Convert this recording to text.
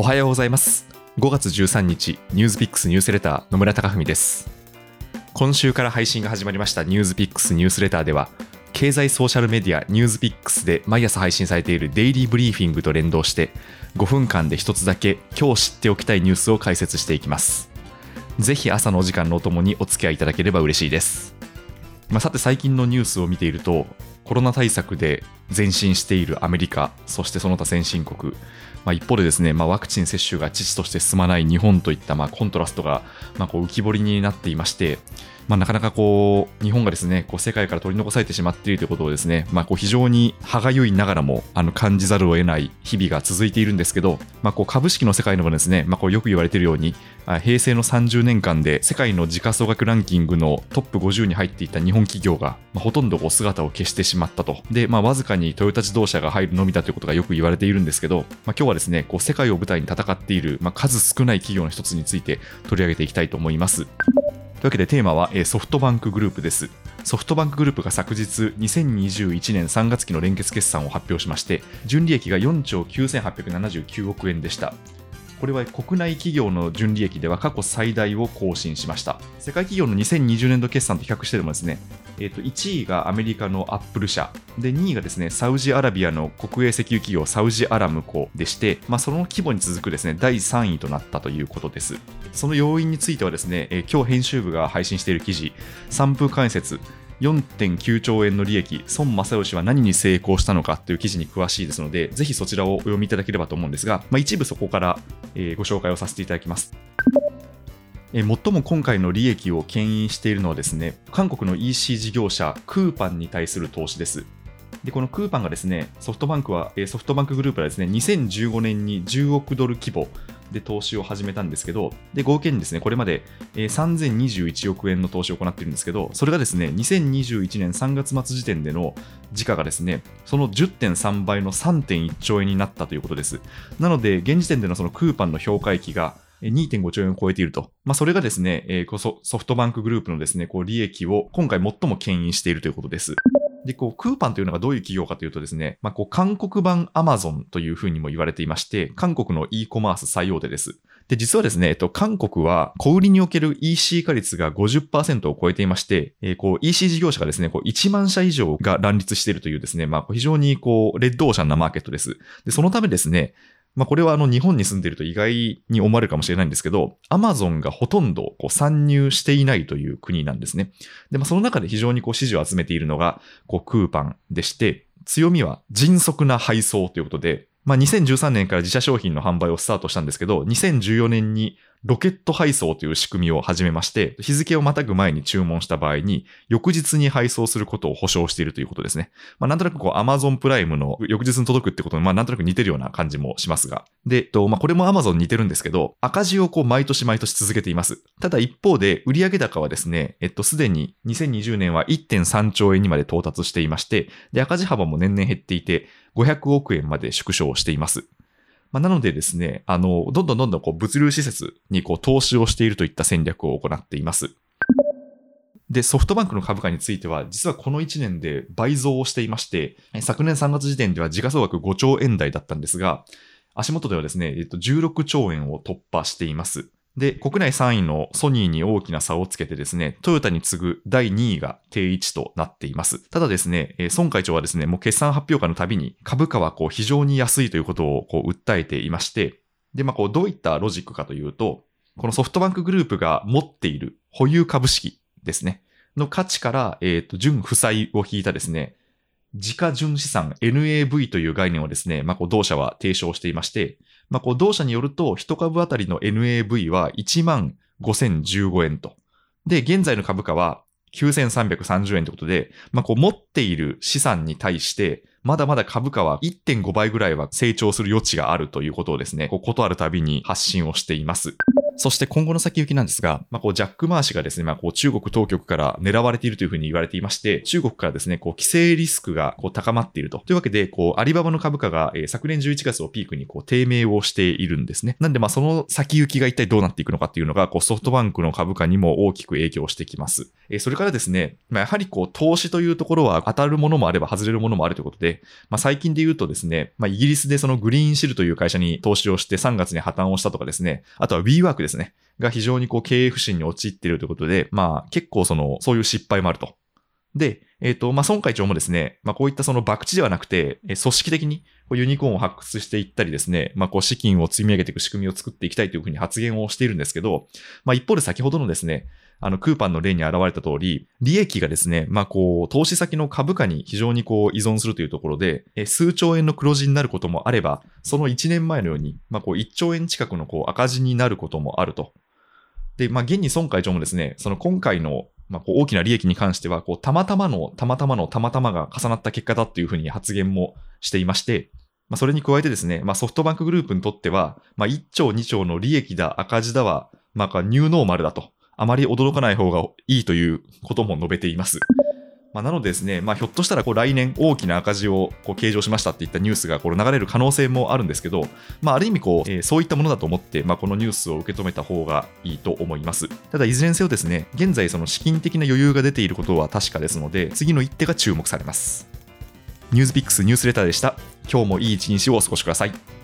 おはようございます。5月13日ニュースピックスニュースレター野村貴文です。今週から配信が始まりましたニュースピックスニュースレターでは経済ソーシャルメディアニュースピックスで毎朝配信されているデイリーブリーフィングと連動して5分間で一つだけ今日知っておきたいニュースを解説していきます。ぜひ朝のお時間のおともにお付き合いいただければ嬉しいです。まあ、さて最近のニュースを見ているとコロナ対策で前進しているアメリカそしてその他先進国、まあ、一方でですね、まあ、ワクチン接種が遅々として進まない日本といったまあコントラストがまあこう浮き彫りになっていましてまあ、なかなかこう日本がですねこう世界から取り残されてしまっているということをですね、まあ、こう非常に歯がゆいながらもあの感じざるを得ない日々が続いているんですけど、まあ、こう株式の世界でもですね、まあ、こうよく言われているように平成の30年間で世界の時価総額ランキングのトップ50に入っていた日本企業が、まあ、ほとんどこう姿を消してしまったと。で、まあ、わずかにトヨタ自動車が入るのみだということがよく言われているんですけど、まあ、今日はですね、こう世界を舞台に戦っている、まあ、数少ない企業の一つについて取り上げていきたいと思います。というわけでテーマはソフトバンクグループです。ソフトバンクグループが昨日2021年3月期の連結決算を発表しまして、純利益が4兆9879億円でした。これは国内企業の純利益では過去最大を更新しました。世界企業の2020年度決算と比較してでもですね、えー、と1位がアメリカのアップル社。で2位がですねサウジアラビアの国営石油企業サウジアラムコでして、まあ、その規模に続くですね第3位となったということです。その要因についてはですね、えー、今日編集部が配信している記事散風関節。4.9兆円の利益、孫正義は何に成功したのかという記事に詳しいですので、ぜひそちらをお読みいただければと思うんですが、まあ、一部そこから、えー、ご紹介をさせていただきます。最も今回の利益を牽引しているのはですね、韓国の EC 事業者、クーパンに対する投資です。で、このクーパンがですね、ソフトバンクは、ソフトバンクグループはですね、2015年に10億ドル規模で投資を始めたんですけど、で、合計にですね、これまで3021億円の投資を行っているんですけど、それがですね、2021年3月末時点での時価がですね、その10.3倍の3.1兆円になったということです。なので、現時点でのそのクーパンの評価益が2.5兆円を超えていると。まあ、それがですね、えー、ソフトバンクグループのですね、こう利益を今回最も牽引しているということです。で、こう、クーパンというのがどういう企業かというとですね、まあ、こう、韓国版アマゾンというふうにも言われていまして、韓国の e コマース最大手です。で、実はですね、えっと、韓国は小売りにおける EC 化率が50%を超えていまして、えー、こう、EC 事業者がですね、こう、1万社以上が乱立しているというですね、まあ、非常にこう、レッドオーシャンなマーケットです。で、そのためですね、まあ、これはあの日本に住んでいると意外に思われるかもしれないんですけど、アマゾンがほとんどこう参入していないという国なんですね。で、まあ、その中で非常にこう支持を集めているのが、こう、クーパンでして、強みは迅速な配送ということで、まあ、2013年から自社商品の販売をスタートしたんですけど、2014年にロケット配送という仕組みを始めまして、日付をまたぐ前に注文した場合に、翌日に配送することを保証しているということですね。まあ、なんとなくこう、Amazon プライムの翌日に届くってことに、まあ、なんとなく似てるような感じもしますが。で、と、まあ、これも Amazon 似てるんですけど、赤字をこう、毎年毎年続けています。ただ一方で、売上高はですね、えっと、すでに2020年は1.3兆円にまで到達していまして、で、赤字幅も年々減っていて、500億円まで縮小しています。まあ、なのでですね、あの、どんどんどんどんこう物流施設にこう投資をしているといった戦略を行っています。で、ソフトバンクの株価については、実はこの1年で倍増をしていまして、昨年3月時点では時価総額5兆円台だったんですが、足元ではですね、えっと、16兆円を突破しています。で、国内3位のソニーに大きな差をつけてですね、トヨタに次ぐ第2位が定位置となっています。ただですね、孫会長はですね、もう決算発表会のたびに株価はこう非常に安いということをこう訴えていまして、で、まあこうどういったロジックかというと、このソフトバンクグループが持っている保有株式ですね、の価値から、えっ、ー、と、純負債を引いたですね、自家純資産 NAV という概念をですね、まあ、こう同社は提唱していまして、まあ、こう同社によると、一株当たりの NAV は1万5015円と。で、現在の株価は9330円ということで、まあ、こう持っている資産に対して、まだまだ株価は1.5倍ぐらいは成長する余地があるということをですね、こうことあるたびに発信をしています。そして今後の先行きなんですが、まあ、こうジャック・マー氏がですね、まあ、こう中国当局から狙われているというふうに言われていまして、中国からですね、こう規制リスクがこう高まっていると。というわけで、こうアリババの株価が、えー昨年11月をピークにこう低迷をしているんですね。なんで、まその先行きが一体どうなっていくのかっていうのが、こうソフトバンクの株価にも大きく影響してきます。えーそれからですね、まあ、やはりこう投資というところは当たるものもあれば外れるものもあるということで、まあ、最近で言うとですね、まあ、イギリスでそのグリーンシルという会社に投資をして3月に破綻をしたとかですね、あとは WeWork ですですね、が非常にこう経営不振に陥っているということで、まあ結構その、そういう失敗もあると。で、えっ、と、まあ、孫会長もですね、まあ、こういったその博打ではなくて、組織的にユニコーンを発掘していったりですね、まあ、こう資金を積み上げていく仕組みを作っていきたいというふうに発言をしているんですけど、まあ、一方で先ほどのですね、あの、クーパンの例に現れた通り、利益がですね、まあ、こう、投資先の株価に非常にこう依存するというところで、数兆円の黒字になることもあれば、その1年前のように、まあ、こう、1兆円近くのこう赤字になることもあると。で、まあ、現に孫会長もですね、その今回の、まあ、こう大きな利益に関しては、こう、たまたまの、たまたまの、たまたまが重なった結果だというふうに発言もしていまして、まあ、それに加えてですね、まあ、ソフトバンクグループにとっては、まあ、1兆2兆の利益だ、赤字だは、まあ、ニューノーマルだと。あまり驚かない方がいいということも述べています。まあ、なのでですね、まあ、ひょっとしたらこう来年大きな赤字をこう計上しましたっていったニュースがこれ流れる可能性もあるんですけど、まあ、ある意味こう、えーそういったものだと思って、まあ、このニュースを受け止めた方がいいと思います。ただ、いずれにせよですね、現在その資金的な余裕が出ていることは確かですので、次の一手が注目されます。ニュースピックスニュースレターでした。今日もいい一日をお過ごしください。